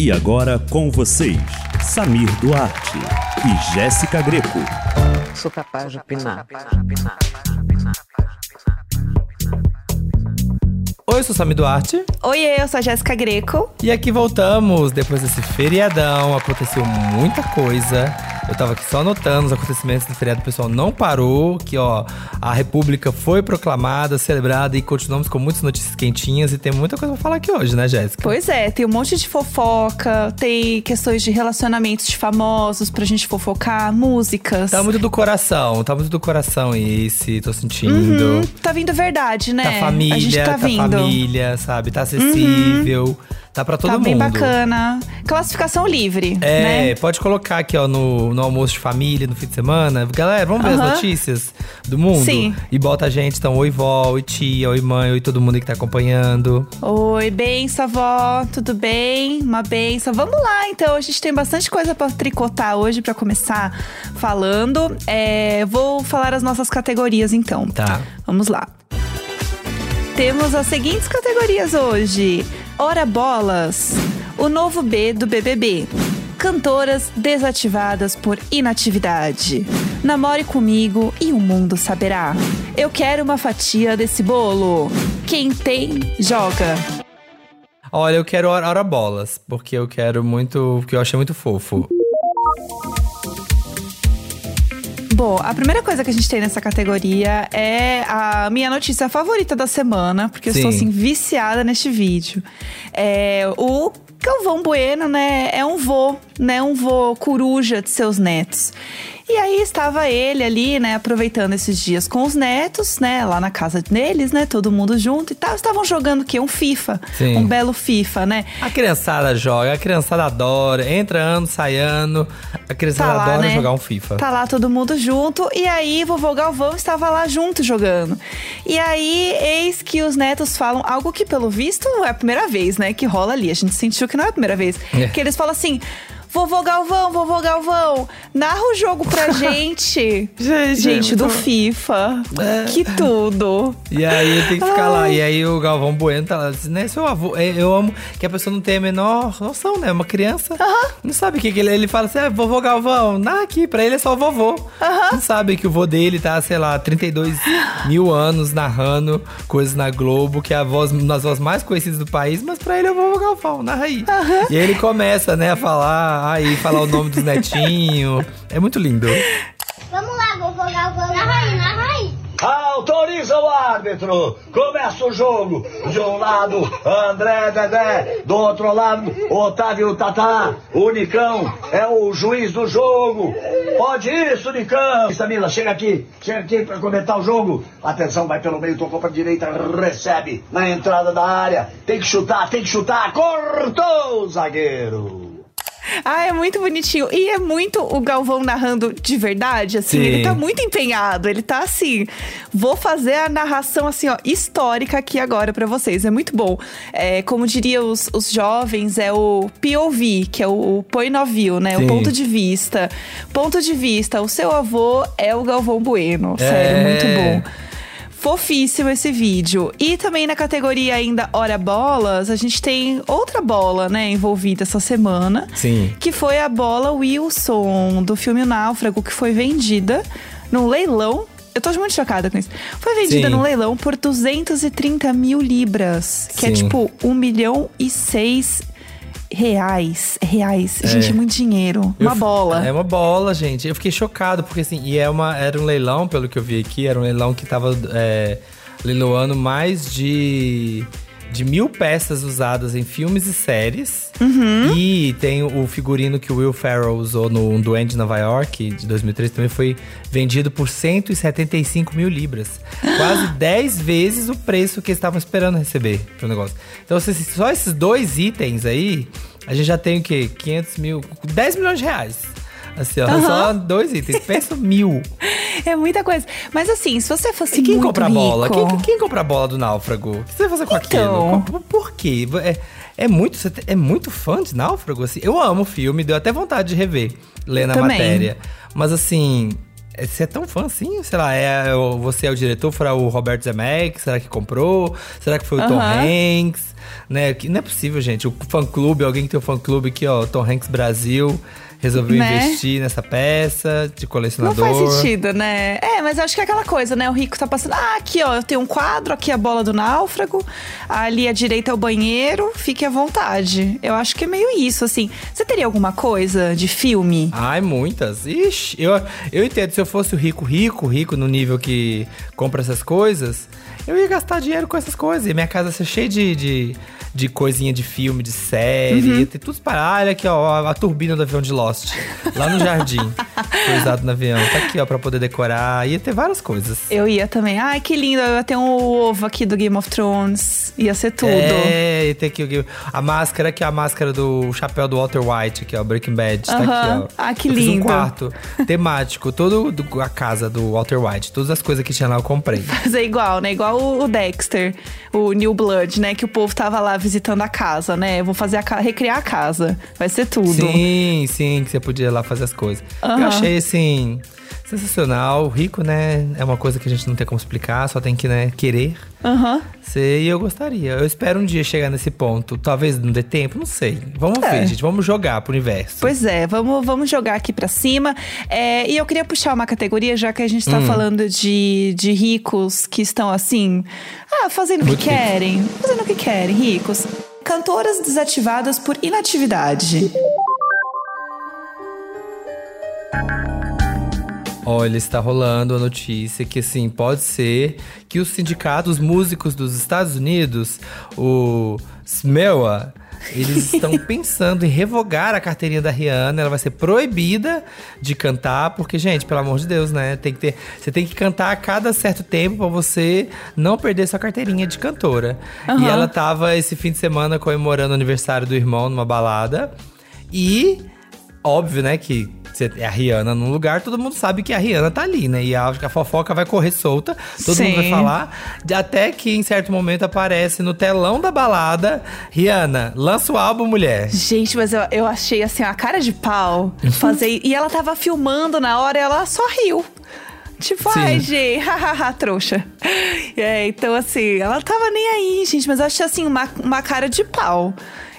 E agora com vocês, Samir Duarte e Jéssica Greco. Sou capaz de opinar. Oi, eu sou Samir Duarte. Oi, eu sou a Jéssica Greco. E aqui voltamos. Depois desse feriadão, aconteceu muita coisa. Eu tava aqui só anotando os acontecimentos do feriado, o pessoal não parou, que ó, a República foi proclamada, celebrada e continuamos com muitas notícias quentinhas e tem muita coisa pra falar aqui hoje, né, Jéssica? Pois é, tem um monte de fofoca, tem questões de relacionamentos de famosos pra gente fofocar, músicas. Tá muito do coração, tá muito do coração esse, tô sentindo. Uhum, tá vindo verdade, né? Tá família, a gente tá, tá vindo. família, sabe? Tá acessível. Uhum. Tá pra todo tá mundo. bem bacana. Classificação livre, É, né? pode colocar aqui, ó, no, no almoço de família, no fim de semana. Galera, vamos ver Aham. as notícias do mundo? Sim. E bota a gente, então, oi vó, oi tia, oi mãe, oi todo mundo que tá acompanhando. Oi, benção, avó, tudo bem? Uma benção. Vamos lá, então. A gente tem bastante coisa pra tricotar hoje pra começar falando. É, vou falar as nossas categorias, então. Tá. Vamos lá. Temos as seguintes categorias hoje: Ora Bolas, o novo B do BBB, cantoras desativadas por inatividade. Namore comigo e o mundo saberá. Eu quero uma fatia desse bolo. Quem tem, joga. Olha, eu quero hora bolas, porque eu quero muito. Porque eu achei muito fofo. Bom, a primeira coisa que a gente tem nessa categoria é a minha notícia favorita da semana, porque eu Sim. estou assim viciada neste vídeo. É o Galvão Bueno, né? É um vô, né? Um vô coruja de seus netos. E aí estava ele ali, né, aproveitando esses dias com os netos, né, lá na casa deles, né, todo mundo junto e tal. Estavam jogando o quê? Um FIFA. Sim. Um belo FIFA, né? A criançada joga, a criançada adora, entra ano, sai ano. A criançada Tá lá, adora né? jogar um FIFA. Tá lá todo mundo junto. E aí, vovô Galvão estava lá junto jogando. E aí, eis que os netos falam algo que, pelo visto, não é a primeira vez, né? Que rola ali. A gente sentiu que não é a primeira vez. É. Que eles falam assim. Vovô Galvão, vovô Galvão, narra o jogo pra gente. Gente, é do FIFA. É. Que tudo. E aí tem que ficar lá. E aí o Galvão Bueno tá lá, assim, né? Seu avô. é, Eu amo que a pessoa não tem a menor noção, né? Uma criança não sabe o que, que ele. Ele fala assim: ah, vovô Galvão, dá aqui. Pra ele é só o vovô. Não sabe que o vô dele tá, sei lá, 32 mil anos narrando coisas na Globo, que é a voz, uma das vozes mais conhecidas do país, mas pra ele é o vovô Galvão, narra aí. E aí ele começa, né, a falar, aí falar o nome dos netinhos. É muito lindo. Vamos lá, vovô Galvão. Narra aí, narra aí. Autoriza o árbitro. Começa o jogo. De um lado, André Dedé. Do outro lado, Otávio Tatá. O Nicão é o juiz do jogo. Pode isso, Nicão. Samila, chega aqui. Chega aqui para comentar o jogo. Atenção, vai pelo meio, tocou para direita, recebe na entrada da área. Tem que chutar, tem que chutar. Cortou o zagueiro. Ah, é muito bonitinho. E é muito o Galvão narrando de verdade, assim. Sim. Ele tá muito empenhado. Ele tá assim. Vou fazer a narração, assim, ó, histórica aqui agora pra vocês. É muito bom. É, como diria os, os jovens, é o POV, que é o, o point of view, né? Sim. O ponto de vista. Ponto de vista. O seu avô é o Galvão Bueno. Sério, É. muito bom. Fofíssimo esse vídeo. E também na categoria ainda Hora Bolas, a gente tem outra bola, né, envolvida essa semana. Sim. Que foi a bola Wilson, do filme Náufrago, que foi vendida num leilão. Eu tô muito chocada com isso. Foi vendida Sim. num leilão por 230 mil libras. Que é Sim. tipo 1 milhão e 6 reais. Reais. Gente, é muito dinheiro. Eu Uma bola. É uma bola, gente. Eu fiquei chocado, porque assim, e é uma, era um leilão, pelo que eu vi aqui, era um leilão que tava é, leiloando mais de, de mil peças usadas em filmes e séries. Uhum. E tem o figurino que o Will Ferrell usou no Um Duende de Nova York, de 2003, também foi vendido por 175 mil libras. Quase 10 vezes o preço que eles estavam esperando receber pro negócio. Então, só esses dois itens aí, a gente já tem o quê? 500 mil, 10 milhões de reais. Assim, ó, só dois itens. Pensa mil. É muita coisa. Mas assim, se você fosse E quem compra rico... bola? Quem, quem compra a bola do náufrago? O que você vai fazer com Então. aquilo? Por, quê? É, é muito, é muito fã de náufrago? Assim? Eu amo o filme, deu até vontade de rever, lendo a matéria. Mas assim, é- Você é tão fã assim? Sei lá, é, o- você é o diretor, foi o Roberto Zemeckis? Será que comprou? Será que foi o Tom Aham. Hanks? Né? Que não é possível, gente. O fã-clube, alguém que tem um fã-clube aqui, ó, Tom Hanks Brasil, resolveu Né? investir nessa peça de Não colecionador. faz sentido, né? É, mas eu acho que é aquela coisa, né? O rico tá passando. Ah, aqui, ó, eu tenho um quadro, aqui a bola do náufrago, ali à direita é o banheiro, fique à vontade. Eu acho que é meio isso, assim. Você teria alguma coisa de filme? Ai, muitas. Ixi, eu, eu entendo. Se eu fosse o rico, rico, rico no nível que compra essas coisas, eu ia gastar dinheiro com essas coisas. E minha casa ia ser cheia de, de, de coisinha de filme, de série. Uhum. Ia ter tudo para. Olha aqui, ó, a, turbina do avião de Lost. Lá no jardim. Foi usado no avião. Tá aqui, ó, pra poder decorar. Ia ter várias coisas. Eu ia também. Ai, que lindo, eu ia ter um ovo aqui do Game of Thrones. Ia ser tudo. É, e tem aqui o- a máscara, aqui a máscara do chapéu do Walter White, aqui, ó, Breaking Bad. Tá aqui, ó. Ah, que Eu fiz um lindo. quarto temático, todo do- a casa do Walter White. Todas as coisas que tinha lá eu comprei. Fazer igual, né? Igual o Dexter, o New Blood, né? Que o povo tava lá visitando a casa, né? Eu vou fazer a ca... recriar a casa. Vai ser tudo. Sim, sim, que você podia ir lá fazer as coisas. Eu Aham. achei, assim, sensacional. Rico, né? É uma coisa que a gente não tem como explicar, só tem que, né, querer. Aham. Ser, e eu gostaria. Eu espero um dia chegar nesse ponto. Talvez não dê tempo, não sei. Vamos É. ver, gente. Vamos jogar pro universo. Pois é, vamos, vamos jogar aqui pra cima. É, e eu queria puxar uma categoria, já que a gente Hum. tá falando de, de ricos que estão assim, ah, fazendo o que ricos. querem. Fazendo o que querem, ricos. Cantoras desativadas por inatividade. Olha, está rolando a notícia que, assim, pode ser que os sindicatos músicos dos Estados Unidos, o SMEWA, eles estão pensando em revogar a carteirinha da Rihanna. Ela vai ser proibida de cantar, porque, gente, pelo amor de Deus, né? Tem que ter, você tem que cantar a cada certo tempo pra você não perder sua carteirinha de cantora. E Aham. ela tava esse fim de semana comemorando o aniversário do irmão numa balada. E óbvio, né, que você é a Rihanna num lugar, todo mundo sabe que a Rihanna tá ali, né? E a, a fofoca vai correr solta, todo Sim. mundo vai falar. Até que em certo momento aparece no telão da balada: Rihanna, lança o álbum, mulher. Gente, mas eu, eu achei assim, a cara de pau fazer. e ela tava filmando na hora e ela só riu. Tipo, Sim. ai, gente, hahaha, trouxa. É, então, assim, ela tava nem aí, gente, mas eu achei assim, uma, uma cara de pau.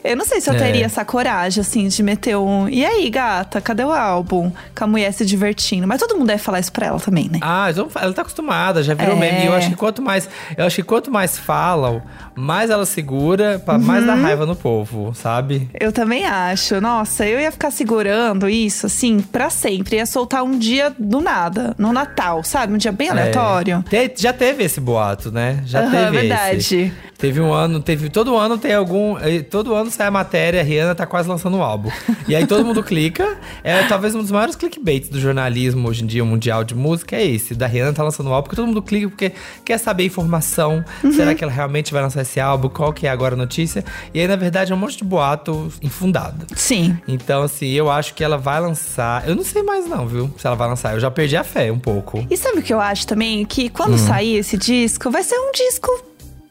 Eu não sei se eu É. teria essa coragem, assim, de meter um. E aí, gata, cadê o álbum? Com a mulher se divertindo. Mas todo mundo deve falar isso pra ela também, né? Ah, ela tá acostumada, já virou É. meme. E eu acho que quanto mais. Eu acho que quanto mais falam, mais ela segura, pra mais Uhum. dar raiva no povo, sabe? Eu também acho. Nossa, eu ia ficar segurando isso, assim, pra sempre. Ia soltar um dia do nada, no Natal, sabe? Um dia bem aleatório. É. Te- já teve esse boato, né? Já Aham, teve verdade. esse. Teve um ano, teve. Todo ano tem algum. eh, Todo ano sai a matéria, a Rihanna tá quase lançando um álbum. E aí todo mundo clica. É talvez um dos maiores clickbaits do jornalismo hoje em dia, mundial de música, é esse. Da Rihanna tá lançando um álbum, porque todo mundo clica porque quer saber informação. Uhum. Será que ela realmente vai lançar esse álbum? Qual que é agora a notícia? E aí, na verdade, é um monte de boato infundado. Sim. Então, assim, eu acho que ela vai lançar. Eu não sei mais, não, viu? Se ela vai lançar. Eu já perdi a fé um pouco. E sabe o que eu acho também? Que quando Hum. sair esse disco, vai ser um disco,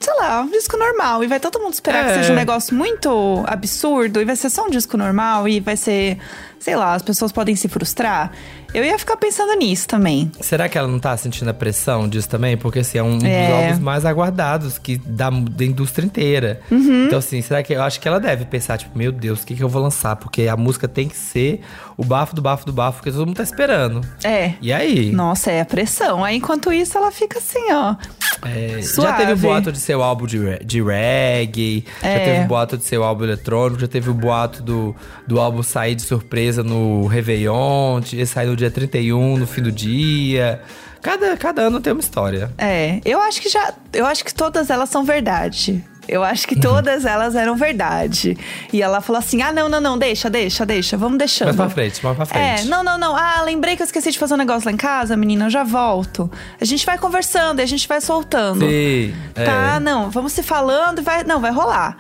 sei lá, um disco normal. E vai todo mundo esperar É. que seja um negócio muito absurdo. E vai ser só um disco normal. E vai ser, sei lá, as pessoas podem se frustrar. Eu ia ficar pensando nisso também. Será que ela não tá sentindo a pressão disso também? Porque assim, é um dos É. álbuns mais aguardados que da, da indústria inteira. Uhum. Então, assim, será que eu acho que ela deve pensar, tipo, meu Deus, o que, que eu vou lançar? Porque a música tem que ser o bafo do bafo do bafo, porque todo mundo tá esperando. É. E aí? Nossa, é a pressão. Aí enquanto isso, ela fica assim, ó. É, já teve o boato de ser o álbum de, de reggae, já É. teve o boato de ser o álbum eletrônico, já teve o boato do, do álbum sair de surpresa no Réveillon, sair no dia 31, no fim do dia. Cada, cada ano tem uma história. É, eu acho que já. Eu acho que todas elas são verdade. Eu acho que todas elas eram verdade. E ela falou assim: ah, não, não, não, deixa, deixa, deixa, vamos deixando. Mais pra frente, mais pra frente. É, não, não, não. Ah, lembrei que eu esqueci de fazer um negócio lá em casa, menina, eu já volto. A gente vai conversando e a gente vai soltando. Sim, é. Tá, não, vamos se falando e vai. Não, vai rolar.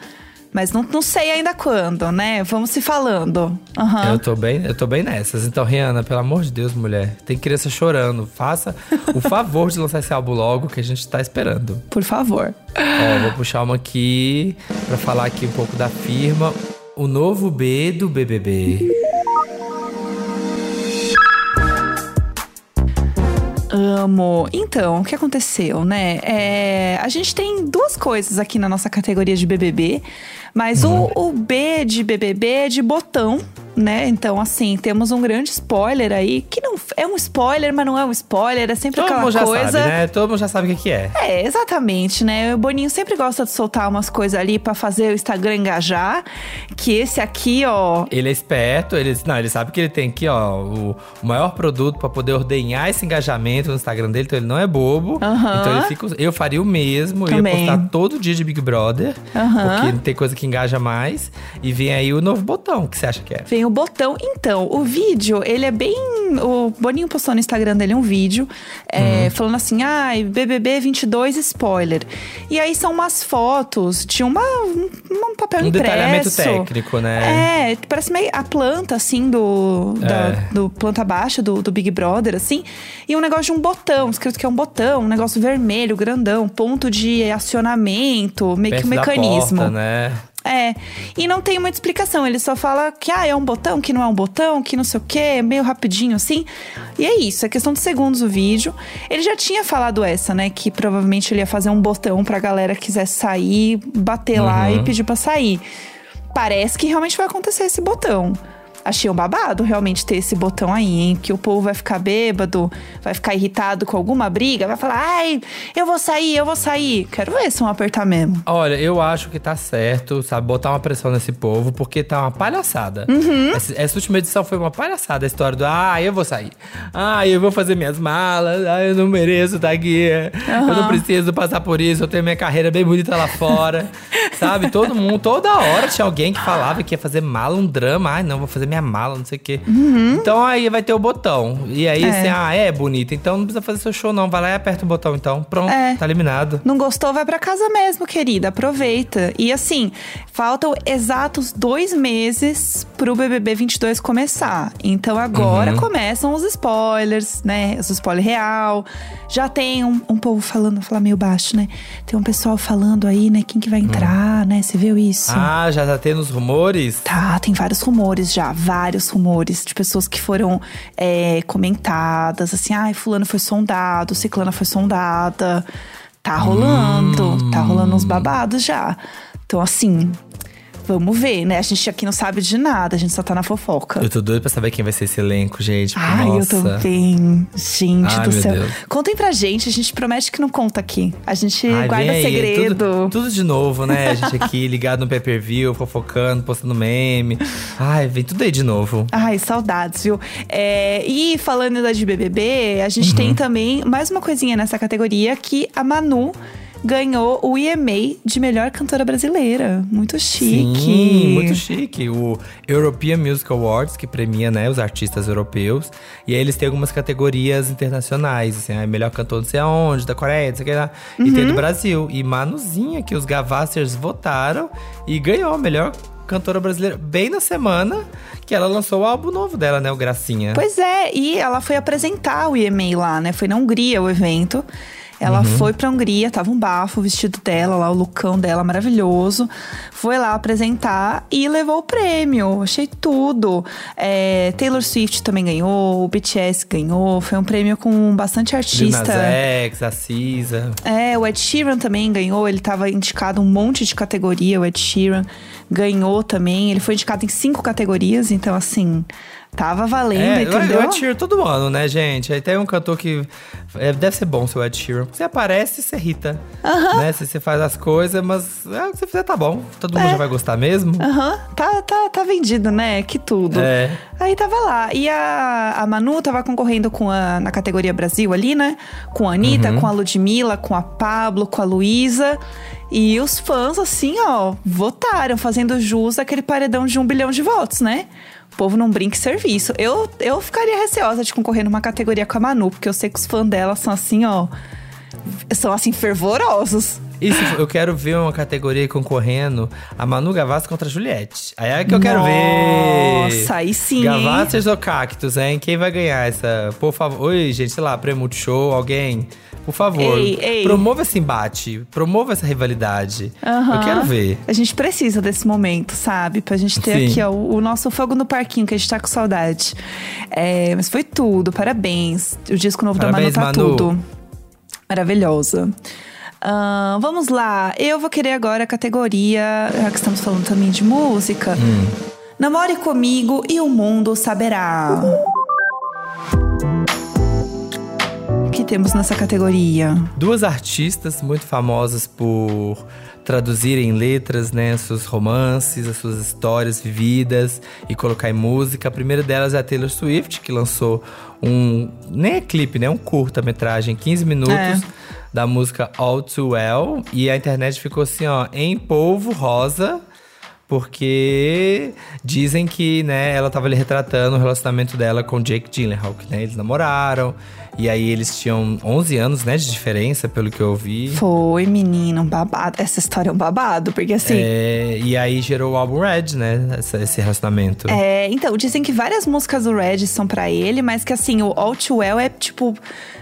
Mas não, não sei ainda quando, né? Vamos se falando. Aham. Eu tô bem, eu tô bem nessas. Então, Rihanna, pelo amor de Deus, mulher, tem criança chorando. Faça o favor de lançar esse álbum logo que a gente tá esperando. Por favor. Ó, vou puxar uma aqui pra falar aqui um pouco da firma. O novo B do BBB. Amo. Então, o que aconteceu, né? É, a gente tem duas coisas aqui na nossa categoria de BBB, mas Uhum. o, o B de BBB é de botão, né? Então, assim, temos um grande spoiler aí, que não é um spoiler, mas não é um spoiler, é sempre Todo aquela mundo já coisa. sabe, né? Todo mundo já sabe o que, que é. É, exatamente, né? O Boninho sempre gosta de soltar umas coisas ali pra fazer o Instagram engajar. Que esse aqui, ó. Ele é esperto, ele, não, ele sabe que ele tem aqui, ó, o, maior produto pra poder ordenhar esse engajamento no Instagram dele, então ele não é bobo. Aham. Então ele fica. Eu faria o mesmo, eu ia postar todo dia de Big Brother, Aham. porque tem coisa que engaja mais. E vem aí o novo botão, o que você acha que é? Vem o botão. Então, o vídeo, ele é bem. O Boninho postou no Instagram dele um vídeo é, Uhum. falando assim: ai, BBB 22 spoiler. E aí são umas fotos de uma, um, um papel Um impresso. detalhamento técnico, né? É, parece meio a planta, assim, do, da- É. do planta baixa do, do Big Brother, assim. E um negócio de um botão, escrito que é um botão, um negócio vermelho, grandão, ponto de acionamento, meio que Perto um da mecanismo. porta, né? É, e não tem muita explicação. Ele só fala que ah, é um botão, que não é um botão, que não sei o quê, meio rapidinho assim. E é isso, é questão de segundos o vídeo. Ele já tinha falado essa, né? Que provavelmente ele ia fazer um botão pra galera que quisesse sair, bater lá e pedir pra sair. Parece que realmente vai acontecer esse botão. Achei um babado realmente ter esse botão aí, hein? Que o povo vai ficar bêbado, vai ficar irritado com alguma briga, vai falar, ai, eu vou sair, eu vou sair. Quero ver se vão apertar mesmo. Olha, eu acho que tá certo, sabe, botar uma pressão nesse povo, porque tá uma palhaçada. Uhum. Essa, essa última edição foi uma palhaçada, a história do ah, eu vou sair. Ah, eu vou fazer minhas malas, ah, eu não mereço estar aqui. Eu não preciso passar por isso, eu tenho minha carreira bem bonita lá fora. sabe? Todo mundo, toda hora tinha alguém que falava que ia fazer mala, um drama. Ai, não, vou fazer minha mala, não sei o quê. Então aí vai ter o botão. E aí, Uhum. É. assim, ah, é bonita, então não precisa fazer seu show, não. Vai lá e aperta o botão, então. Pronto, É. tá eliminado. Não gostou, vai pra casa mesmo, querida. Aproveita. E assim, faltam exatos dois meses pro BBB 22 começar. Então agora começam os spoilers, né? Os spoilers real. Já tem um, um povo falando, falar meio baixo, né? Tem um pessoal falando aí, né? Quem que vai entrar, né? Você viu isso? Ah, já tá tendo os rumores? Tá, tem vários rumores já, vários rumores de pessoas que foram é, comentadas, assim, ai, fulano foi sondado, ciclana foi sondada. Tá rolando, tá rolando uns babados já. Então, assim, vamos ver, né? A gente aqui não sabe de nada, a gente só tá na fofoca. Eu tô doido pra saber quem vai ser esse elenco, gente. Ai, nossa. eu também. Gente Ai, do céu. Deus. Contem pra gente, a gente promete que não conta aqui. A gente Ai, guarda aí, segredo. Tudo, tudo de novo, né? A gente aqui ligado no pay per view, fofocando, postando meme. Ai, vem tudo aí de novo. Ai, saudades, viu? É, e falando da de BBB, a gente Uhum. tem também mais uma coisinha nessa categoria que a Manu ganhou o EMA de melhor cantora brasileira. Muito chique. Sim, muito chique. O European Music Awards, que premia né, os artistas europeus. E aí eles têm algumas categorias internacionais, assim, ah, melhor cantor não sei aonde, da Coreia, não sei o que lá. E tem do Brasil. E Manuzinha, que os Gavassers votaram e ganhou a melhor cantora brasileira, bem na semana que ela lançou o álbum novo dela, né? O Gracinha. Pois é, e ela foi apresentar o EMA lá, né? Foi na Hungria o evento. Ela Uhum. foi pra Hungria, tava um bafo o vestido dela lá, o lookão dela maravilhoso. Foi lá apresentar e levou o prêmio. Achei tudo. É, Taylor Swift também ganhou, o BTS ganhou. Foi um prêmio com bastante Lil Nas artista. X, a Cisa. É, o Ed Sheeran também ganhou. Ele tava indicado um monte de categoria. O Ed Sheeran ganhou também. Ele foi indicado em cinco categorias, então assim, tava valendo, É, entendeu? o Ed Sheeran todo ano, né, gente? Aí tem um cantor que é, deve ser bom seu Ed Sheeran. Você aparece, você irrita. Né? Você, você faz as coisas, mas é, o que você fizer tá bom. Todo mundo É. já vai gostar mesmo. Aham, tá, tá, tá vendido, né? Que tudo. É. Aí tava lá. E a, a Manu tava concorrendo com a, na categoria Brasil ali, né? Com a Anitta, Uhum. com a Ludmilla, com a Pablo, com a Luísa. E os fãs, assim, ó, votaram, fazendo jus àquele paredão de um bilhão de votos, né? Povo não brinca em serviço. Eu, eu ficaria receosa de concorrer numa categoria com a Manu, porque eu sei que os fãs dela são assim, ó. São assim, fervorosos. For- eu quero ver uma categoria concorrendo a Manu Gavassi contra a Juliette. Aí é que eu quero ver. Nossa, aí sim? Gavassi ou Cactus, hein? Quem vai ganhar essa? Por favor. Oi, gente, sei lá, prêmio Multishow, alguém. Por favor, Ei, ei. promova esse embate, promova essa rivalidade. Aham. Eu quero ver. A gente precisa desse momento, sabe? Pra gente ter Sim. aqui ó, o, o nosso fogo no parquinho, que a gente tá com saudade. É, mas foi tudo, parabéns. O disco novo Parabéns, da Manu tá Manu. tudo. Maravilhosa. Ahn, vamos lá. Eu vou querer agora a categoria, já que estamos falando também de música. Hum. Namore comigo e o mundo saberá. O que temos nessa categoria? Duas artistas muito famosas por traduzirem em letras, né, seus romances, as suas histórias vividas e colocar em música. A primeira delas é a Taylor Swift, que lançou um, nem é clipe, né, um curta-metragem, 15 minutos. É. Da música All Too Well. E a internet ficou assim, ó, em polvo rosa. Porque dizem que, né, ela tava ali retratando o relacionamento dela com Jake Gyllenhaal, que né, eles namoraram. E aí eles tinham 11 anos, né, de diferença, pelo que eu vi. Foi, menino, um babado. Essa história é um babado, porque assim. É, e aí gerou o álbum Red, né, essa- esse relacionamento. É, então, dizem que várias músicas do Red são pra ele, mas que assim, o All Too Well é tipo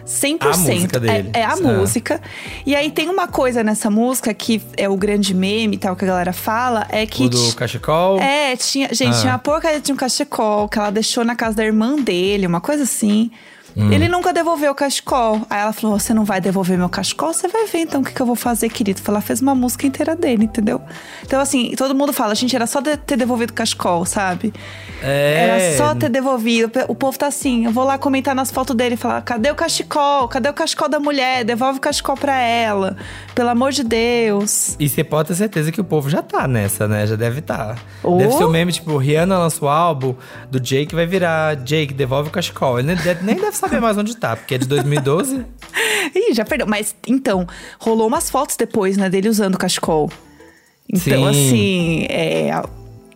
100%. A música dele. É, é a Ah. música. E aí tem uma coisa nessa música que é o grande meme e tal que a galera fala, é que O do cachecol. É, tinha, gente, Ah. tinha uma porcaria de um cachecol que ela deixou na casa da irmã dele, uma coisa assim. Hum. Ele nunca devolveu o cachecol. Aí ela falou: Você não vai devolver meu cachecol? Você vai ver então o que, que eu vou fazer, querido. Ela fez uma música inteira dele, entendeu? Então, assim, todo mundo fala: Gente, era só de- ter devolvido o cachecol, sabe? É. Era só ter devolvido. O povo tá assim: Eu vou lá comentar nas fotos dele e falar: Cadê o cachecol? Cadê o cachecol da mulher? Devolve o cachecol pra ela. Pelo amor de Deus. E você pode ter certeza que o povo já tá nessa, né? Já deve estar. Oh. Deve ser o meme, tipo, Rihanna lança o álbum do Jake, vai virar Jake, devolve o cachecol. Ele nem deve, nem deve saber mais onde tá, porque é de 2012. Ih, já perdeu. Mas então, rolou umas fotos depois, né, dele usando o cachecol. Então, Sim. assim, é,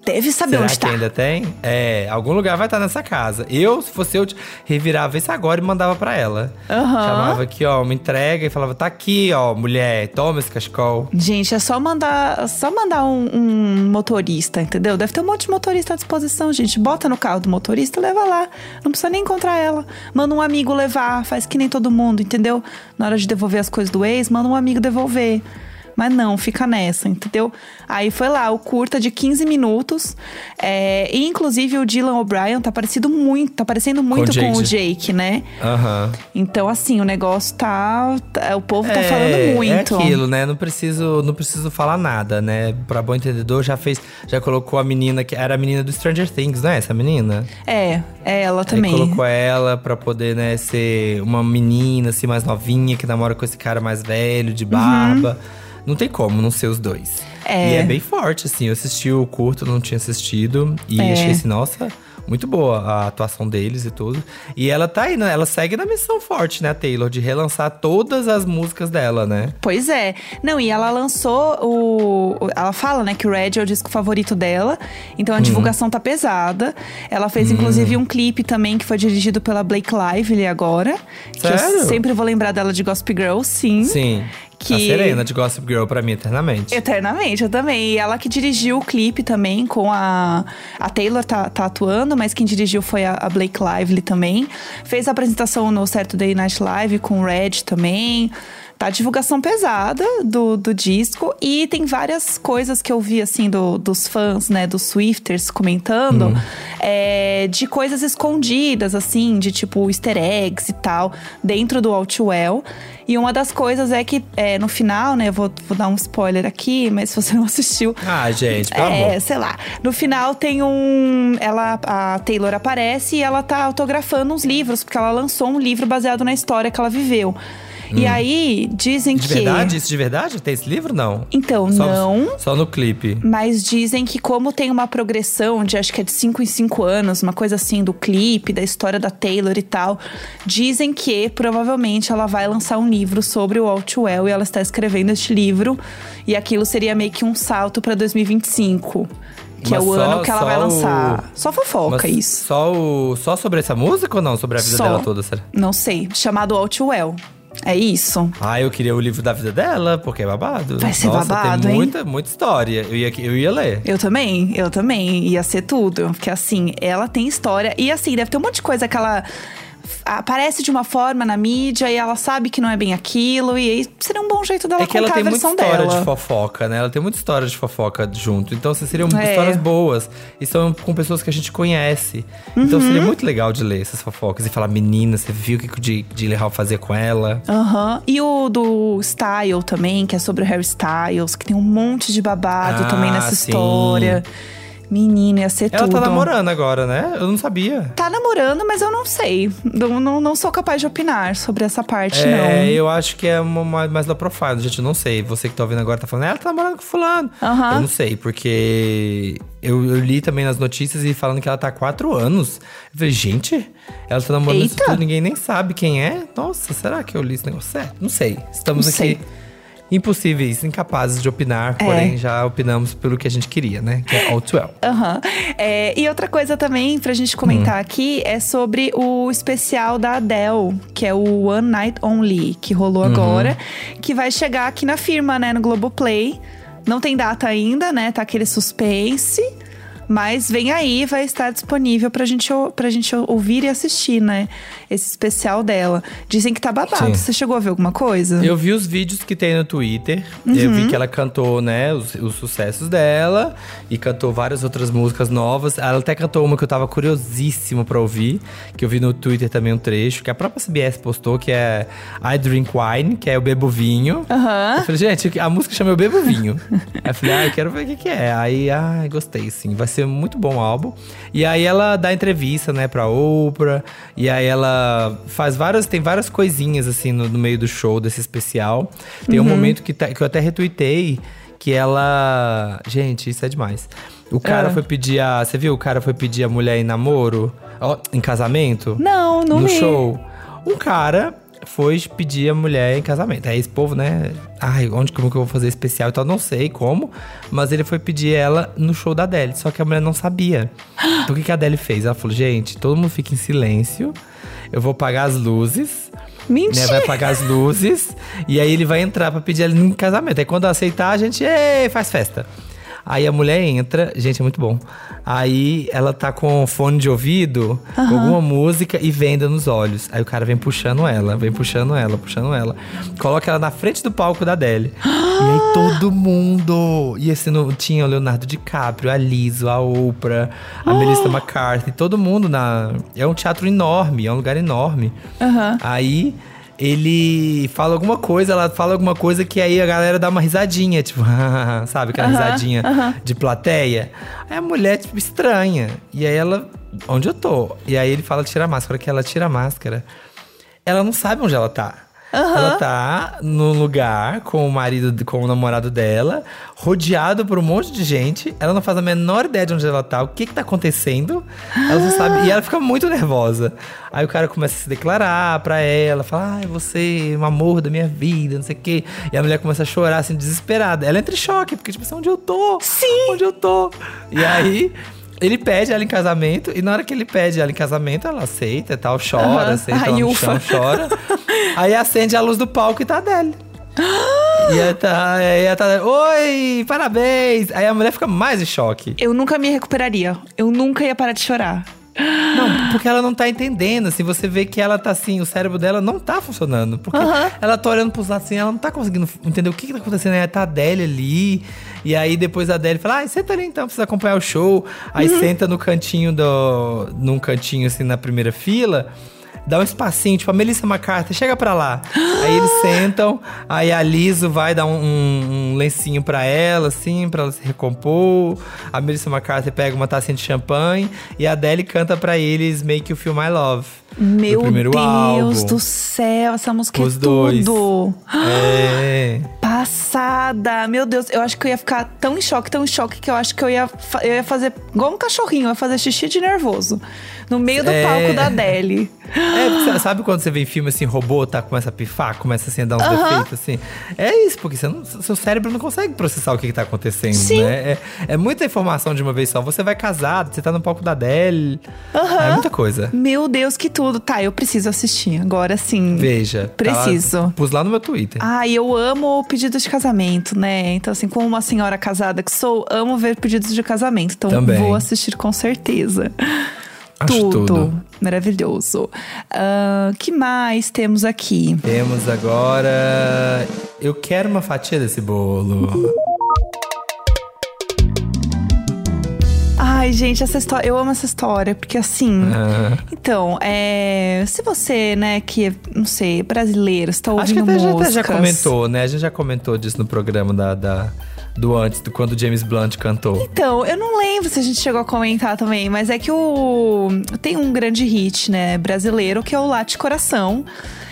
deve saber Será onde que tá. ainda tem? É, algum lugar vai estar nessa casa. Eu, se fosse eu, revirava isso agora e mandava pra ela. Aham. Chamava aqui, ó, uma entrega e falava: tá aqui, ó, mulher, toma esse cachecol. Gente, é só mandar, só mandar um, um motorista, entendeu? Deve ter um monte de motorista à disposição, gente. Bota no carro do motorista, leva lá. Não precisa nem encontrar ela. Manda um amigo levar, faz que nem todo mundo, entendeu? Na hora de devolver as coisas do ex, manda um amigo devolver. Mas não, fica nessa, entendeu? Aí foi lá, o curta de 15 minutos. É, e inclusive o Dylan O'Brien tá parecido muito, tá parecendo muito com, Jake. o Jake, né? Aham. Então, assim, o negócio tá. tá- o povo tá É, falando muito. É aquilo, né? Não preciso, não preciso falar nada, né? Pra bom entendedor, já fez. Já colocou a menina que era a menina do Stranger Things, não é essa menina? É, é ela Aí também. colocou ela pra poder, né, ser uma menina assim mais novinha que namora com esse cara mais velho, de barba. Não tem como não ser os dois. É. E é bem forte, assim. Eu assisti o curto, não tinha assistido. E É. achei assim, nossa, muito boa a atuação deles e tudo. E ela tá aí, né? Ela segue na missão forte, né, Taylor, de relançar todas as músicas dela, né? Pois é. Não, e ela lançou o. Ela fala, né, que o Red é o disco favorito dela. Então Uhum. a divulgação tá pesada. Ela fez, inclusive, um clipe também que foi dirigido pela Blake Lively agora. Que eu Sério? sempre vou lembrar dela de Gossip Girl, sim. Sim. Que- A Serena de Gossip Girl pra mim eternamente. Eternamente, eu também. E ela que dirigiu o clipe também com a. A Taylor tá, tá atuando, mas quem dirigiu foi a, a Blake Lively também. Fez a apresentação no Saturday Night Live com o Red também. Tá divulgação pesada do, do disco. E tem várias coisas que eu vi, assim, do- dos fãs, né, dos Swifters comentando, é, de coisas escondidas, assim, de tipo easter eggs e tal, dentro do Outwell. E uma das coisas é que é, no final, né, eu vou, vou dar um spoiler aqui, mas se você não assistiu. Ah, gente, pelo É, amor. sei lá. No final tem um. Ela, a Taylor aparece e ela tá autografando uns livros, porque ela lançou um livro baseado na história que ela viveu. E aí, dizem Hum. De que. verdade? Isso de verdade? Tem esse livro? Não. Então, Só- não. Só no clipe. Mas dizem que como tem uma progressão de acho que é de 5 em 5 anos, uma coisa assim do clipe, da história da Taylor e tal, dizem que provavelmente ela vai lançar um livro sobre o Outwell e ela está escrevendo este livro e aquilo seria meio que um salto para 2025. Que é Mas o só- ano que ela vai só o- lançar. Só fofoca Mas isso. Só, o, só sobre essa música ou não? Sobre a vida Só. dela toda, será? Não sei. Chamado Outwell. É isso. Ah, eu queria o livro da vida dela, porque é babado. Vai ser Nossa, babado, tem hein? muita, muita história. Eu ia, eu ia ler. Eu também, eu também. Ia ser tudo. Porque assim, ela tem história. E assim, deve ter um monte de coisa que ela aparece de uma forma na mídia e ela sabe que não é bem aquilo. E aí seria um bom jeito dela É que ela tem a muita história dela. de fofoca, né? Ela tem muita história de fofoca junto. Então, assim, seriam É. histórias boas. E são com pessoas que a gente conhece. Então, Uhum. seria muito legal de ler essas fofocas. E falar, menina, você viu o que o Di- Gyllenhaal fazia com ela? Aham. E o do Style também, que é sobre o Harry Styles, que tem um monte de babado Ah, também nessa sim. história. Menina, ia ser Ela tudo. tá namorando agora, né? Eu não sabia. Tá namorando, mas eu não sei. Não, não, não sou capaz de opinar sobre essa parte, É, não. eu acho que é uma, uma- mais low profile, gente, eu não sei. Você que tá ouvindo agora tá falando, ela tá namorando com fulano. Aham. Eu não sei, porque eu, eu li também nas notícias e falando que ela tá há quatro anos. Eu falei, gente, ela tá namorando isso Eita. tudo, ninguém nem sabe quem é. Nossa, será que eu li esse negócio certo? Não sei. Estamos Não aqui sei. Impossíveis, incapazes de opinar, É. porém já opinamos pelo que a gente queria, né? Que é all to well. Aham. É, e outra coisa também pra gente comentar Hum. aqui é sobre o especial da Adele, que é o One Night Only, que rolou Uhum. agora, que vai chegar aqui na firma, né, no Globoplay. Não tem data ainda, né? Tá aquele suspense. Mas vem aí, vai estar disponível pra gente, pra gente ouvir e assistir, né? Esse especial dela. Dizem que tá babado. Sim. Você chegou a ver alguma coisa? Eu vi os vídeos que tem no Twitter. Eu Uhum. vi que ela cantou, né, os, os sucessos dela. E cantou várias outras músicas novas. Ela até cantou uma que eu tava curiosíssimo pra ouvir. Que eu vi no Twitter também um trecho. Que a própria CBS postou, que é I Drink Wine, que é Eu Bebo Vinho. Aham. Eu falei, gente, a música chama Eu Bebo Vinho. aí eu falei, ah, eu quero ver o que, que é. Aí, ai, gostei, sim. Vai ser muito bom o álbum. E aí ela dá entrevista, né, pra Oprah. E aí ela faz várias, tem várias coisinhas, assim, no, no meio do show desse especial. Tem um momento que, tá- que eu até retuitei, que ela... Gente, isso é demais. O cara Ah. foi pedir a... Você viu? O cara foi pedir a mulher em namoro, ó, em casamento Não, não no vi. show. Um cara foi pedir a mulher em casamento. Aí esse povo, né? Ai, onde como que eu vou fazer especial e tal? Não sei como. Mas ele foi pedir ela no show da Adele. Só que a mulher não sabia. Então o que, que a Adele fez? Ela falou, gente, todo mundo fica em silêncio. Eu vou apagar as luzes. Né, Mentira! vai apagar as luzes. e aí ele vai entrar pra pedir ela em casamento. Aí quando aceitar, a gente "Ê, faz festa. Aí a mulher entra, gente, é muito bom. Aí ela tá com fone de ouvido, com alguma música e venda nos olhos. Aí o cara vem puxando ela, vem puxando ela, puxando ela. Coloca ela na frente do palco da Adele. e aí todo mundo. E assim, não, tinha o Leonardo DiCaprio, a Liso, a Oprah, a Melissa McCarthy, todo mundo na. É um teatro enorme, é um lugar enorme. Aham. Aí ele fala alguma coisa, ela fala alguma coisa que aí a galera dá uma risadinha, tipo, sabe, aquela Aham, risadinha aham. de plateia. Aí a mulher, tipo, estranha. E aí ela, onde eu tô? E aí ele fala tira a máscara, que ela tira a máscara. Ela não sabe onde ela tá. Ela tá no lugar com o marido, com o namorado dela, rodeado por um monte de gente. Ela não faz a menor ideia de onde ela tá, o que que tá acontecendo. Ela não sabe. E ela fica muito nervosa. Aí o cara começa a se declarar pra ela, fala: Ai, você é o amor da minha vida, não sei o quê. E a mulher começa a chorar, assim, desesperada. Ela entra em choque, porque, tipo assim, onde eu tô? Sim! Onde eu tô? E aí. Ele pede ela em casamento, e na hora que ele pede ela em casamento, ela aceita e tal, chora, Aham. senta Ai, no chão, chora. Aí acende a luz do palco e tá a Adele. e aí tá, aí ela tá, oi, parabéns. Aí a mulher fica mais em choque. Eu nunca me recuperaria. Eu nunca ia parar de chorar. Não, porque ela não tá entendendo, assim, você vê que ela tá assim, o cérebro dela não tá funcionando. Porque Aham. ela tá olhando pros lados assim, ela não tá conseguindo entender o que que tá acontecendo. Aí tá a Adele ali, e aí depois a Adele fala, ai, senta ali então, precisa acompanhar o show. Aí senta no cantinho do... num cantinho assim, na primeira fila. Dá um espacinho, tipo, a Melissa McCarthy, chega pra lá. aí eles sentam, aí a Liso vai dar um, um- um lencinho pra ela, assim, pra ela se recompor. A Melissa McCarthy pega uma tacinha de champanhe e a Adele canta pra eles Make You Feel My Love. Meu Deus álbum. do céu, essa música Os é dois. tudo. É. Passada! Meu Deus, eu acho que eu ia ficar tão em choque, tão em choque, que eu acho que eu ia, eu ia fazer igual um cachorrinho, eu ia fazer xixi de nervoso. No meio do É. palco da Adele. É, sabe quando você vê em filme assim, robô tá, começa a pifar, começa assim a dar uns Aham. defeitos assim? É isso, porque não- seu cérebro não consegue processar o que, que tá acontecendo, Sim. né? É, é muita informação de uma vez só. Você vai casado, você tá no palco da Adele. Aham. É muita coisa. Meu Deus, que tudo. Tá, eu preciso assistir. Agora sim. Veja. tá lá- Preciso. pus lá no meu Twitter. Ai, eu amo pedidos de casamento, né? Então, assim, como uma senhora casada que sou, amo ver pedidos de casamento. Então, Também. vou assistir com certeza. Acho tudo. Maravilhoso. Ah, que mais temos aqui? Temos agora. Eu quero uma fatia desse bolo. Ai, gente, essa história, eu amo essa história, porque assim. Ah. Então, é, se você, né, que é, não sei, brasileiro, está Acho que ouvindo até já, até já comentou, né? A gente já comentou disso no programa da, da- do antes, do quando o James Blunt cantou. Então, eu não lembro se a gente chegou a comentar também, mas é que o tem um grande hit, né, brasileiro, que é o Late Coração,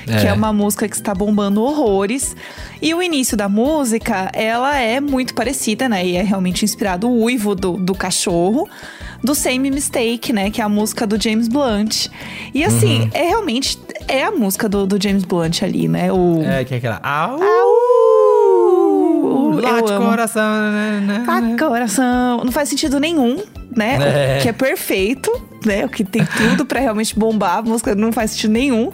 que É. é uma música que está bombando horrores. E o início da música, ela é muito parecida, né, e é realmente inspirado o uivo do, do cachorro. Do Same Mistake, né? Que é a música do James Blunt. E assim, Uhum. é realmente é a música do, do James Blunt ali, né? O. É, que é aquela. Au! Au! Lá Eu de amo. coração. né, né, né. coração. Não faz sentido nenhum, né? É. Que é perfeito, né? O que tem tudo pra realmente bombar. A música não faz sentido nenhum.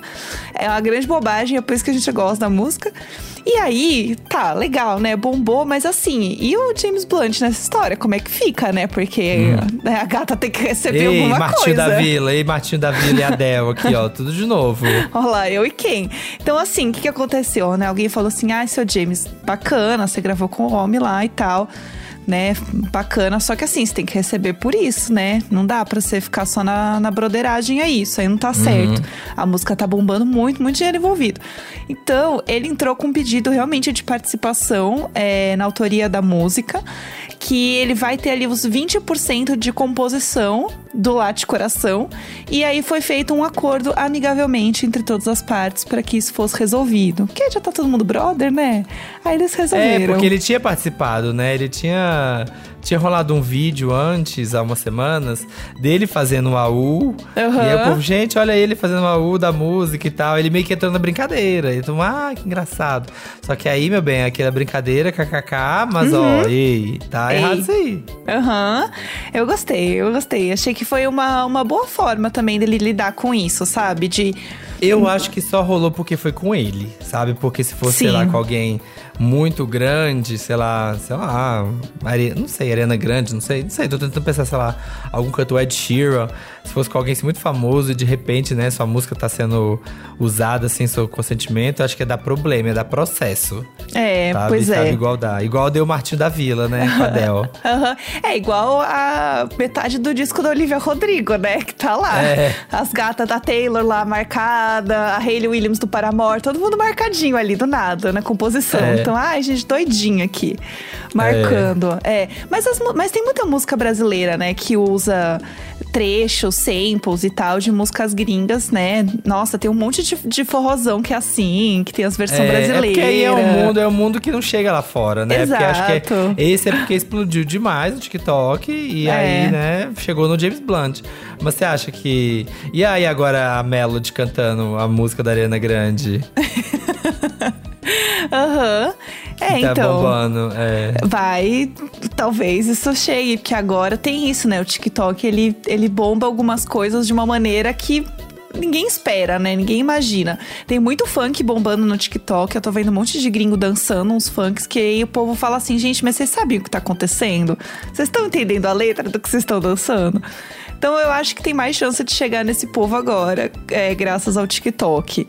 É uma grande bobagem, é por isso que a gente gosta da música. E aí, tá, legal, né? Bombou, mas assim, e o James Blunt nessa história? Como é que fica, né? Porque né, a gata tem que receber Ei, alguma Martinho coisa. da Vila, ei, Martinho da Vila e Adel aqui, ó, tudo de novo. Olha lá, eu e quem? Então, assim, o que, que aconteceu, né? Alguém falou assim: ah, seu James, bacana, você gravou com o homem lá e tal. Né, bacana, só que assim, você tem que receber por isso, né? Não dá pra você ficar só na, na broderagem aí, isso aí não tá certo. A música tá bombando muito, muito dinheiro envolvido. Então, ele entrou com um pedido realmente de participação é, na autoria da música, que ele vai ter ali os 20% de composição do Late Coração. E aí foi feito um acordo amigavelmente entre todas as partes para que isso fosse resolvido. Porque já tá todo mundo brother, né? Aí eles É, resolveram. porque ele tinha participado, né? Ele tinha, tinha rolado um vídeo antes, há umas semanas, dele fazendo um AU. Aham. E aí o povo, gente, olha ele fazendo um AU da música e tal. Ele meio que entrou na brincadeira. Então, ah, que engraçado. Só que aí, meu bem, aquela brincadeira, kkk, mas ó, ei, tá Uhum. Ei. errado isso aí. Aham. Eu gostei, eu gostei. Achei que foi uma, uma boa forma também dele lidar com isso, sabe? De. Eu acho que só rolou porque foi com ele, sabe? Porque se fosse, sei Sim. lá, com alguém muito grande, sei lá, sei lá, Are- não sei, Arena Grande, não sei, não sei, tô tentando pensar, sei lá, algum cantor Ed Sheeran, se fosse com alguém assim, muito famoso e de repente, né, sua música tá sendo usada sem seu consentimento, eu acho que ia dar problema, ia dar processo. É, sabe? pois sabe? é. Igual dá. Igual deu o Martinho da Vila, né, com a Del. Aham. É igual a metade do disco da Olivia Rodrigo, né? Que tá lá. É. As gatas da Taylor lá marcada, a Hayley Williams do Paramore, todo mundo marcadinho ali do nada, na composição. É. Então, ai, gente, doidinha aqui. Marcando. É. Mas, as mas tem muita música brasileira, né? Que usa trechos, samples e tal de músicas gringas, né? Nossa, tem um monte de, de forrozão que é assim, que tem as versões É, é brasileiras. porque aí é um mundo, é um mundo que não chega lá fora, né? Porque acho que Exato. esse é porque explodiu demais no TikTok e É. aí, né, chegou no James Blunt. Mas você acha que. E aí agora a Melody cantando a música da Ariana Grande? Aham. É, que tá então. bombando. É. Vai, talvez isso chegue, porque agora tem isso, né? O TikTok, ele, ele bomba algumas coisas de uma maneira que ninguém espera, né? Ninguém imagina. Tem muito funk bombando no TikTok, eu tô vendo um monte de gringo dançando uns funks que aí o povo fala assim, gente, mas vocês sabem o que tá acontecendo? Vocês estão entendendo a letra do que vocês estão dançando? Então eu acho que tem mais chance de chegar nesse povo agora, é, graças ao TikTok.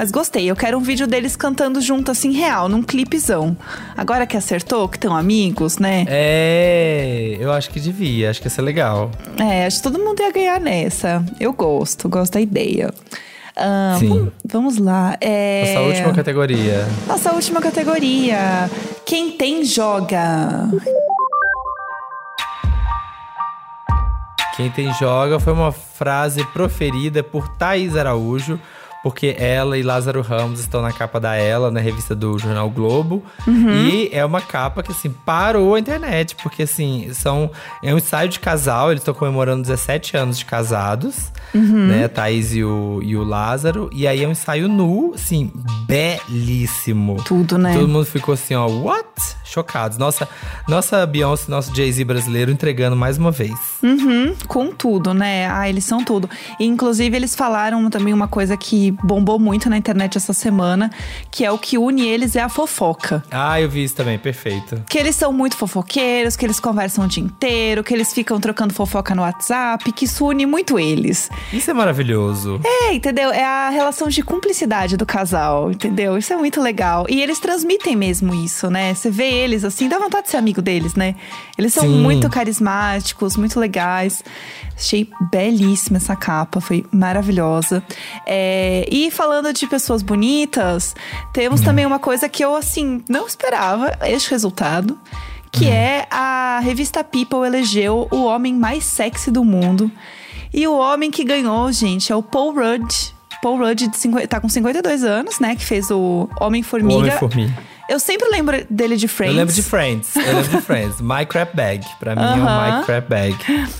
Mas gostei, eu quero um vídeo deles cantando junto, assim, real, num clipezão. Agora que acertou, que estão amigos, né? É, eu acho que devia, acho que ia ser legal. É, acho que todo mundo ia ganhar nessa. Eu gosto, gosto da ideia. Ah, Sim. vamos, vamos lá. É... Nossa última categoria. Nossa última categoria. Quem tem, joga. Quem tem joga foi uma frase proferida por Thaís Araújo, porque ela e Lázaro Ramos estão na capa da Ela, na revista do Jornal Globo. Uhum. E é uma capa que, assim, parou a internet, porque, assim, são, é um ensaio de casal, eles estão comemorando 17 anos de casados, Uhum. né? Thaís e o, e o Lázaro. E aí é um ensaio nu, assim, belíssimo. Tudo, né? Todo mundo ficou assim, ó, what? Chocados. Nossa, nossa Beyoncé, nosso Jay-Z brasileiro entregando mais uma vez. Uhum, com tudo, né? Ah, eles são tudo. E, inclusive, eles falaram também uma coisa que bombou muito na internet essa semana, que é o que une eles é a fofoca. Ah, eu vi isso também, perfeito. Que eles são muito fofoqueiros, que eles conversam o dia inteiro, que eles ficam trocando fofoca no WhatsApp, que isso une muito eles. Isso é maravilhoso. É, entendeu? É a relação de cumplicidade do casal, entendeu? Isso é muito legal. E eles transmitem mesmo isso, né? Você vê eles assim, dá vontade de ser amigo deles, né? Eles são Sim. muito carismáticos, muito legais. Achei belíssima essa capa, foi maravilhosa. É, e falando de pessoas bonitas, temos também uma coisa que eu, assim, não esperava este resultado. Que é a revista People elegeu o homem mais sexy do mundo. E o homem que ganhou, gente, é o Paul Rudd. Paul Rudd de 50, tá com 52 anos, né? Que fez o Homem-Formiga. Homem-Formiga. Eu sempre lembro dele de Friends. Eu lembro de Friends. Eu lembro de Friends. My Crap Bag. Pra mim é Aham. o My Crap Bag.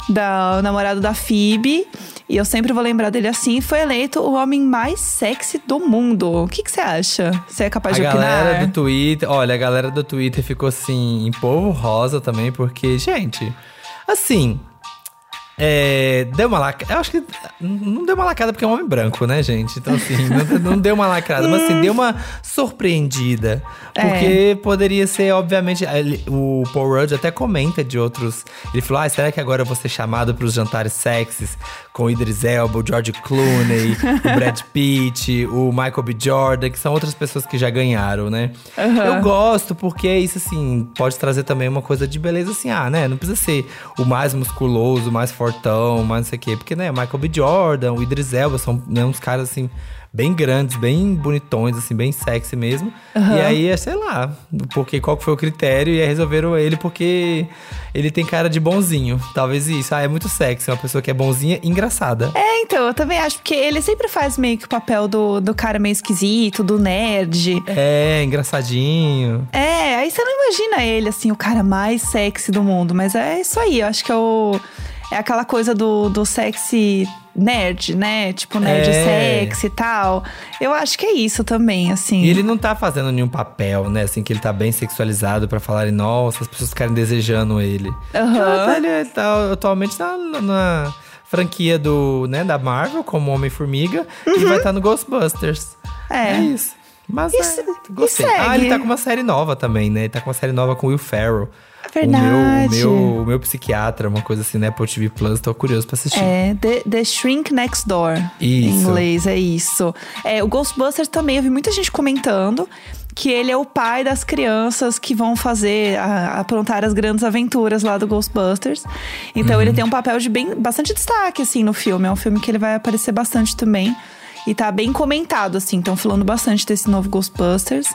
da o namorado da Phoebe. E eu sempre vou lembrar dele assim. Foi eleito o homem mais sexy do mundo. O que você acha? Você é capaz A de opinar? galera do Twitter, olha, a galera do Twitter ficou assim, em polvo rosa também, porque, gente, assim. É, deu uma lacrada. Eu acho que não deu uma lacrada porque é um homem branco, né, gente? Então, assim, não, não deu uma lacrada, mas assim, deu uma surpreendida. É. Porque poderia ser, obviamente. ele- o Paul Rudd até comenta de outros. Ele falou: ah, será que agora eu vou ser chamado para os jantares sexys com o Idris Elba, o George Clooney, o Brad Pitt, o Michael B. Jordan, que são outras pessoas que já ganharam, né? Eu gosto porque é isso, assim, pode trazer também uma coisa de beleza, assim, ah, né? Não precisa ser o mais musculoso, o mais fortão, mais não sei o quê. Porque, né, Michael B. Jordan, o Idris Elba são né, uns caras, assim, bem grandes, bem bonitões, assim, bem sexy mesmo. E aí, é, sei lá, porque qual foi o critério e aí resolveram ele porque ele tem cara de bonzinho. Talvez isso. Ah, é muito sexy, uma pessoa que é bonzinha e engraçada. É, então, eu também acho, porque ele sempre faz meio que o papel do, do cara meio esquisito, do nerd. É, engraçadinho. É, aí você não imagina ele, assim, o cara mais sexy do mundo. Mas é isso aí, eu acho que é o. É aquela coisa do, do sexy nerd, né? Tipo, nerd É. sexy e tal. Eu acho que é isso também, assim. E ele não tá fazendo nenhum papel, né? Assim, que ele tá bem sexualizado pra falarem, nossa, as pessoas ficarem desejando ele. Aham. Ah, Ele tá atualmente na, na franquia do, né, da Marvel, como Homem-Formiga, e vai estar no Ghostbusters. Uhum. É. isso. Mas E é, gostei. Ah, ele tá com uma série nova também, né? Ele tá com uma série nova com o Will Ferrell. Verdade. O meu, o meu, o meu psiquiatra, uma coisa assim, né? Apple TV Plus, tô curioso pra assistir. É, The, The Shrink Next Door. Em Isso. inglês, é isso. É, o Ghostbusters também, eu vi muita gente comentando que ele é o pai das crianças que vão fazer, a- aprontar as grandes aventuras lá do Ghostbusters. Então Uhum. ele tem um papel de bem, bastante destaque, assim, no filme. É um filme que ele vai aparecer bastante também. E tá bem comentado, assim. Estão falando bastante desse novo Ghostbusters.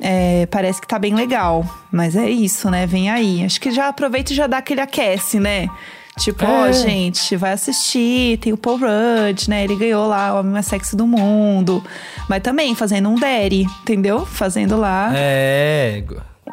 É, parece que tá bem legal. Mas é isso, né? Vem aí. Acho que já aproveita e já dá aquele aquece, né? Tipo, ó, É. gente, vai assistir. Tem o Paul Rudd, né? Ele ganhou lá o Homem Mais Sexy do Mundo. Mas também fazendo um daddy, entendeu? Fazendo lá. É,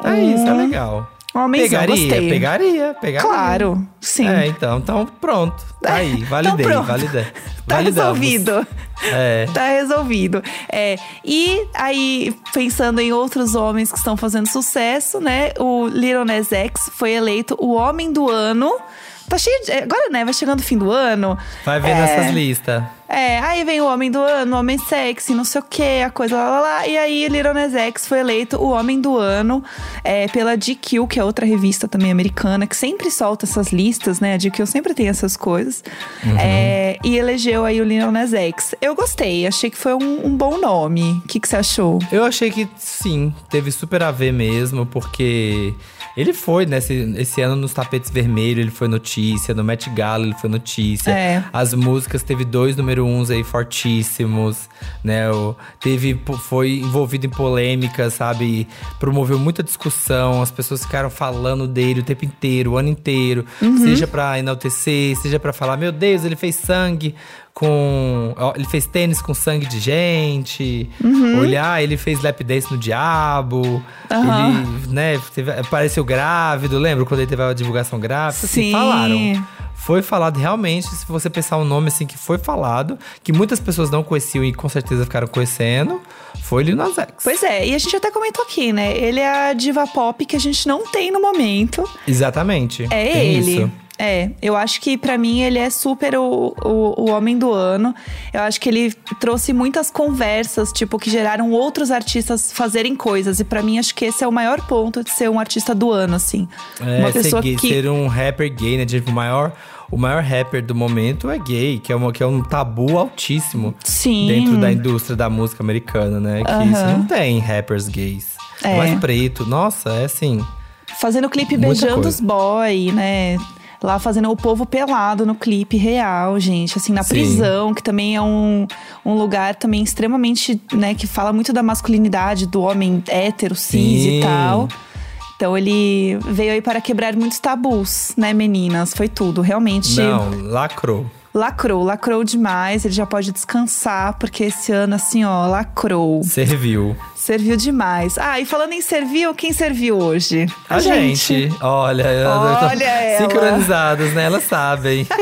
é isso, é legal. Homenzão, pegaria, gostei. pegaria, pegaria. Claro, sim. É, então, então pronto. Tá aí, validei, pronto. validei. Tá validamos. resolvido. É. Tá resolvido. É, e aí, pensando em outros homens que estão fazendo sucesso, né? O Little Nas X foi eleito o homem do ano. Tá cheio de. Agora, né? Vai chegando o fim do ano. Vai vendo É, essas listas. É, aí vem o homem do ano, o homem sexy, não sei o que, a coisa lá, lá, lá. E aí, Little Nas X foi eleito o homem do ano é, pela GQ, que é outra revista também americana, que sempre solta essas listas, né? A GQ sempre tem essas coisas. É, e elegeu aí o Little Nas X. Eu gostei, achei que foi um, um bom nome. O que, que você achou? Eu achei que sim, teve super a ver mesmo, porque Ele foi nesse esse ano nos tapetes vermelhos, ele foi notícia, no Met Gala ele foi notícia. É. As músicas teve dois número uns aí fortíssimos, né? O, teve foi envolvido em polêmicas, sabe? Promoveu muita discussão, as pessoas ficaram falando dele o tempo inteiro, o ano inteiro, seja pra enaltecer, seja pra falar, meu Deus, ele fez sangue com. Ele fez tênis com sangue de gente. Olhar, ele fez lap dance no diabo. Aham. Ele, né, teve- apareceu grávido, lembra quando ele teve a divulgação grávida? Assim, Sim. falaram. Foi falado realmente, se você pensar um nome assim que foi falado, que muitas pessoas não conheciam e com certeza ficaram conhecendo, foi Lil Nas X. Pois é, e a gente até comentou aqui, né? Ele é a diva pop que a gente não tem no momento. Exatamente. É tem ele. Isso. É, eu acho que pra mim ele é super o, o, o homem do ano. Eu acho que ele trouxe muitas conversas, tipo, que geraram outros artistas fazerem coisas. E pra mim, acho que esse é o maior ponto de ser um artista do ano, assim. É, Uma ser, pessoa gay, que. ser um rapper gay, né? Tipo, o maior, o maior rapper do momento é gay, que é, uma, que é um tabu altíssimo Sim. dentro da indústria da música americana, né? Que isso não tem rappers gays. É. Mais preto. Nossa, é assim. Fazendo clipe beijando coisa. os boy, né? Lá fazendo o povo pelado no clipe real, gente. Assim, na Sim. prisão, que também é um, um lugar também extremamente, né? Que fala muito da masculinidade do homem hétero, cis Sim. e tal. Então ele veio aí para quebrar muitos tabus, né, meninas? Foi tudo, realmente. Não, lacrou. Lacrou, lacrou demais. Ele já pode descansar, porque esse ano, assim, ó, lacrou. Serviu. Serviu demais. Ah, e falando em serviu, quem serviu hoje? A gente. Olha, elas Olha ela. sincronizadas, né? Elas sabem.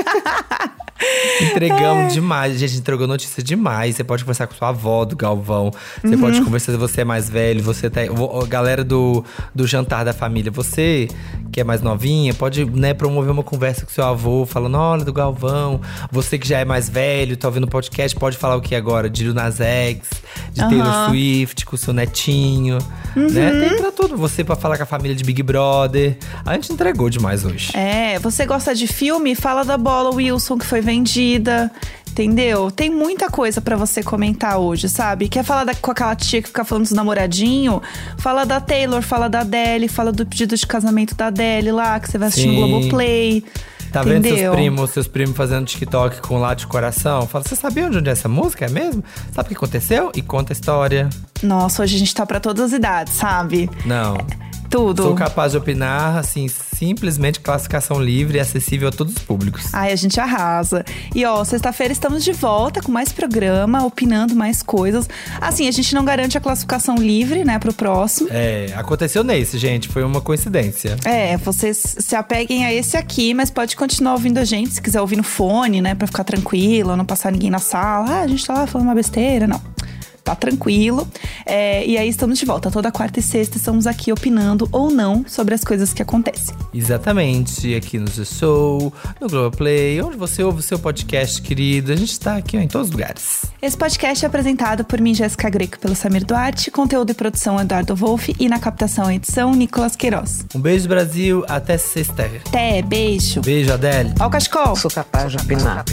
Entregamos demais. A gente entregou notícia demais. Você pode conversar com sua avó do Galvão. Você Uhum. pode conversar se você é mais velho. Você tá. a galera do, do jantar da família. Você que é mais novinha, pode né, promover uma conversa com seu avô, falando: olha, do Galvão. Você que já é mais velho, tá ouvindo o podcast, pode falar o que agora? Lil Nas X, de Taylor Aham. Swift, com seu netinho. Né? Uhum. Tem pra tudo. Você pra falar com a família de Big Brother. A gente entregou demais hoje. É, você gosta de filme? Fala da bola Wilson que foi vendida. Entendeu? Tem muita coisa pra você comentar hoje, sabe? Quer falar da- com aquela tia que fica falando dos namoradinhos? Fala da Taylor, fala da Adele, fala do pedido de casamento da Adele lá, que você vai assistir no Sim. Globoplay. Tá vendo seus entendeu? primos, seus primos fazendo TikTok com lá de coração? Fala, você sabia onde é essa música? É mesmo? Sabe o que aconteceu? E conta a história. Nossa, hoje a gente tá pra todas as idades, sabe? Não. Tudo. Sou capaz de opinar, assim, simplesmente classificação livre e acessível a todos os públicos. Ai, a gente arrasa. E ó, sexta-feira estamos de volta com mais programa, opinando mais coisas. Assim, a gente não garante a classificação livre, né, pro próximo. É, aconteceu nesse, gente. Foi uma coincidência. É, vocês se apeguem a esse aqui, mas pode continuar ouvindo a gente se quiser ouvir no fone, né, pra ficar tranquilo, não passar ninguém na sala. Ah, a gente tá lá falando uma besteira, não. Tá tranquilo. É, e aí estamos de volta. Toda quarta e sexta estamos aqui opinando ou não sobre as coisas que acontecem. Exatamente, aqui no The Show, no Globoplay, onde você ouve o seu podcast, querido. A gente tá aqui ó, em todos os lugares. Esse podcast é apresentado por mim, Jéssica Greco, pelo Samir Duarte, conteúdo e produção Eduardo Wolff e na captação e edição Nicolas Queiroz. Um beijo, Brasil. Até sexta. Até, beijo. Beijo, Adele. Ó o cachecol. Sou capaz de opinar.